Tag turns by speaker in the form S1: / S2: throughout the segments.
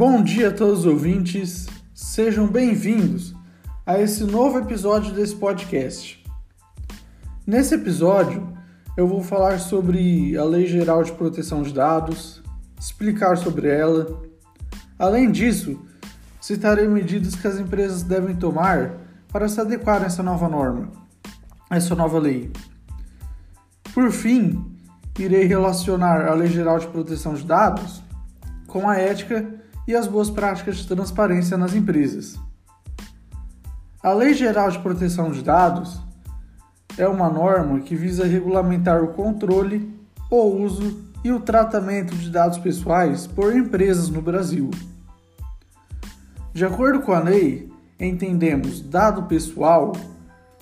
S1: Bom dia a todos os ouvintes, sejam bem-vindos a esse novo episódio desse podcast. Nesse episódio, eu vou falar sobre a Lei Geral de Proteção de Dados, explicar sobre ela. Além disso, citarei medidas que as empresas devem tomar para se adequar a essa nova norma, a essa nova lei. Por fim, irei relacionar a Lei Geral de Proteção de Dados com a ética e as boas práticas de transparência nas empresas. A Lei Geral de Proteção de Dados é uma norma que visa regulamentar o controle, o uso e o tratamento de dados pessoais por empresas no Brasil. De acordo com a lei, entendemos dado pessoal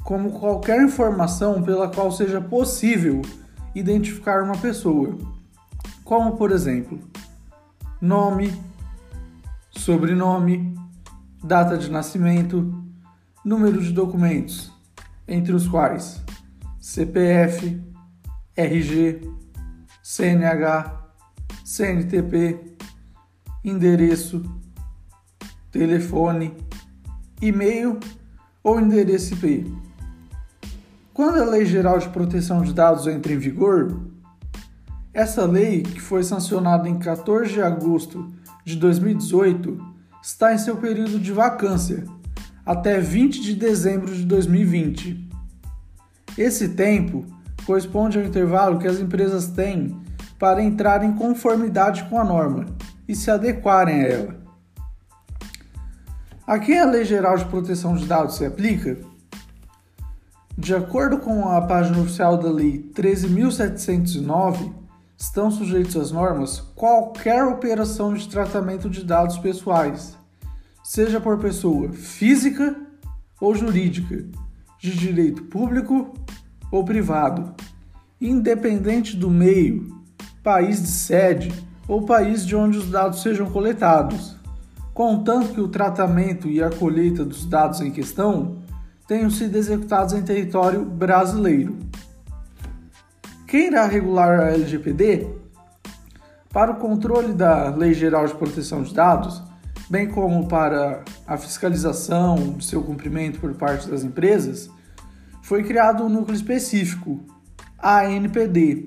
S1: como qualquer informação pela qual seja possível identificar uma pessoa, como por exemplo, nome, sobrenome, data de nascimento, número de documentos, entre os quais CPF, RG, CNH, CNTP, endereço, telefone, e-mail ou endereço IP. Quando a Lei Geral de Proteção de Dados entra em vigor, essa lei, que foi sancionada em 14 de agosto de 2018, está em seu período de vacância, até 20 de dezembro de 2020. Esse tempo corresponde ao intervalo que as empresas têm para entrar em conformidade com a norma e se adequarem a ela. A quem a Lei Geral de Proteção de Dados se aplica? De acordo com a página oficial da Lei 13.709, estão sujeitos às normas qualquer operação de tratamento de dados pessoais, seja por pessoa física ou jurídica, de direito público ou privado, independente do meio, país de sede ou país de onde os dados sejam coletados contanto que o tratamento e a colheita dos dados em questão tenham sido executados em território brasileiro. Quem irá regular a LGPD? Para o controle da Lei Geral de Proteção de Dados, bem como para a fiscalização de seu cumprimento por parte das empresas, foi criado um núcleo específico, a ANPD,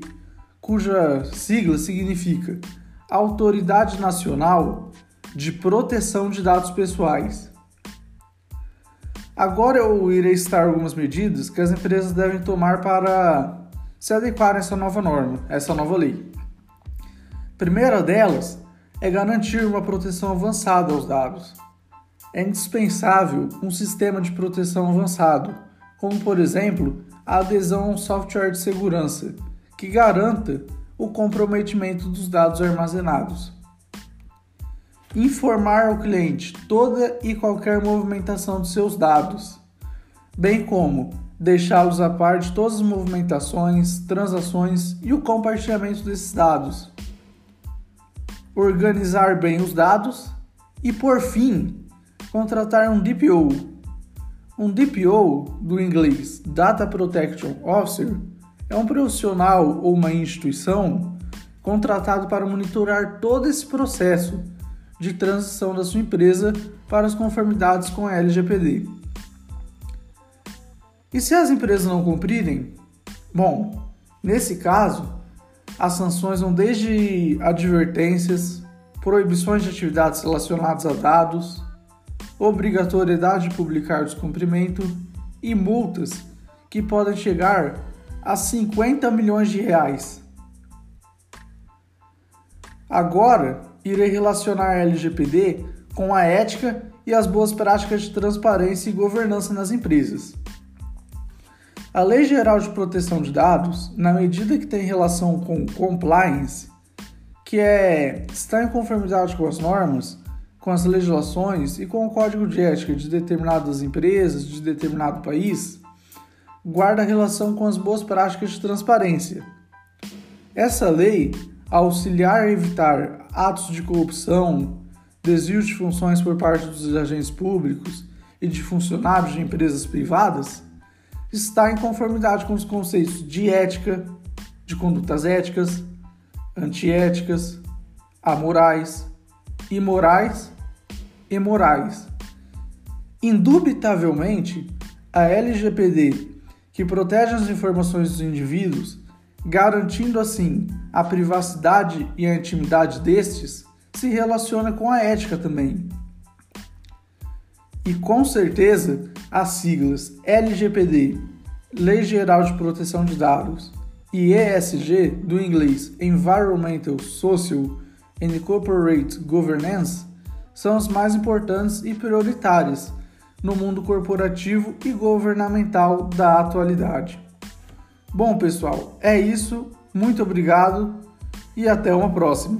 S1: cuja sigla significa Autoridade Nacional de proteção de dados pessoais. Agora eu irei citar algumas medidas que as empresas devem tomar para se adequar a essa nova norma, a essa nova lei. A primeira delas é garantir uma proteção avançada aos dados. É indispensável um sistema de proteção avançado, como por exemplo a adesão a um software de segurança que garanta o comprometimento dos dados armazenados informar ao cliente toda e qualquer movimentação de seus dados, bem como deixá-los a par de todas as movimentações, transações e o compartilhamento desses dados, organizar bem os dados e, por fim, contratar um DPO. Um DPO, do inglês Data Protection Officer, é um profissional ou uma instituição contratado para monitorar todo esse processo de transição da sua empresa para as conformidades com a LGPD. E se as empresas não cumprirem? Bom, nesse caso, as sanções vão desde advertências, proibições de atividades relacionadas a dados, obrigatoriedade de publicar descumprimento e multas que podem chegar a 50 milhões de reais. Agora, irei relacionar a LGPD com a ética e as boas práticas de transparência e governança nas empresas. A Lei Geral de Proteção de Dados, na medida que tem relação com compliance, que é estar em conformidade com as normas, com as legislações e com o código de ética de determinadas empresas, de determinado país, guarda relação com as boas práticas de transparência. Essa lei auxiliar a evitar atos de corrupção, desvio de funções por parte dos agentes públicos e de funcionários de empresas privadas, está em conformidade com os conceitos de ética, de condutas éticas, antiéticas, amorais, imorais e morais. Indubitavelmente, a LGPD, que protege as informações dos indivíduos, garantindo assim a privacidade e a intimidade destes, se relaciona com a ética também. E com certeza, as siglas LGPD, Lei Geral de Proteção de Dados, e ESG, do inglês Environmental, Social and Corporate Governance, são as mais importantes e prioritárias no mundo corporativo e governamental da atualidade. Bom, pessoal, é isso. Muito obrigado e até uma próxima.